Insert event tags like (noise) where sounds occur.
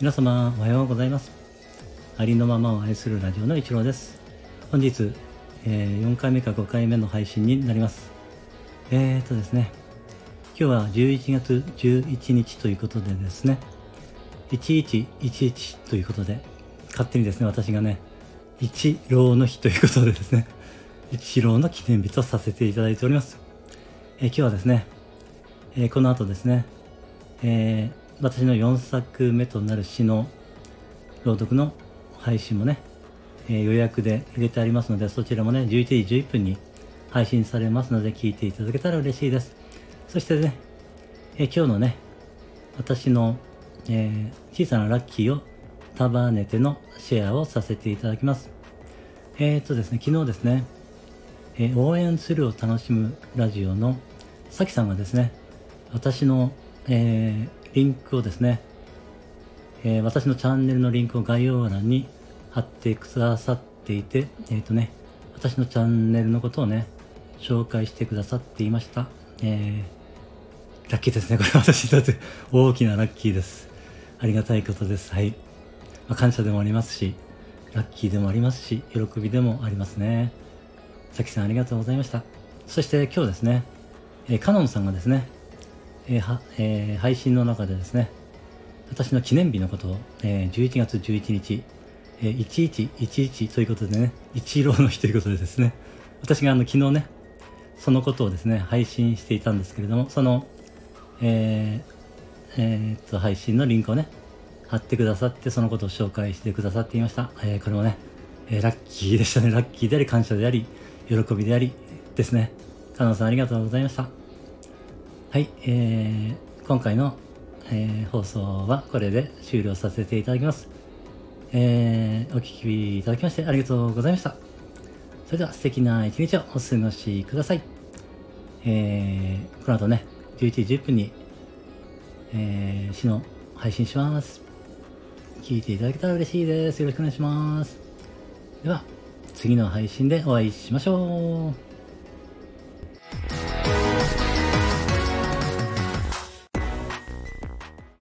皆様おはようございます。ありのままを愛するラジオの一郎です。本日、えー、4回目か5回目の配信になります。えーとですね今日は11月11日ということでですね1111ということで勝手にですね私がね一郎の日ということでですね一郎の記念日とさせていただいております、えー、今日はですね、えー、この後ですね、えー私の4作目となる詩の朗読の配信もね、えー、予約で入れてありますので、そちらもね、11時11分に配信されますので、聞いていただけたら嬉しいです。そしてね、えー、今日のね、私の、えー、小さなラッキーを束ねてのシェアをさせていただきます。えっ、とですね、昨日ですね、え応援するを楽しむラジオのさきさんがですね、私の、えー、リンクをですね、えー、私のチャンネルのリンクを概要欄に貼ってくださっていて、えっ、ー、とね、私のチャンネルのことをね、紹介してくださっていました。えー、ラッキーですね。これ (laughs) 私にとって大きなラッキーです。ありがたいことです。はい。まあ、感謝でもありますし、ラッキーでもありますし、喜びでもありますね。さきさんありがとうございました。そして今日ですね、えー、カノンさんがですね、えーはえー、配信の中でですね、私の記念日のことを、えー、11月11日、えー、1111ということでね、一郎の日ということでですね、私があの昨日ね、そのことをですね、配信していたんですけれども、その、えー、えー、っと、配信のリンクをね、貼ってくださって、そのことを紹介してくださっていました。えー、これもね、えー、ラッキーでしたね。ラッキーであり、感謝であり、喜びでありですね。加納さんありがとうございました。はい、えー、今回の、えー、放送はこれで終了させていただきます。えー、お聴きいただきましてありがとうございました。それでは素敵な一日をお過ごしください。えー、この後ね、11時10分に、えー、詩の配信します。聞いていただけたら嬉しいです。よろしくお願いします。では、次の配信でお会いしましょう。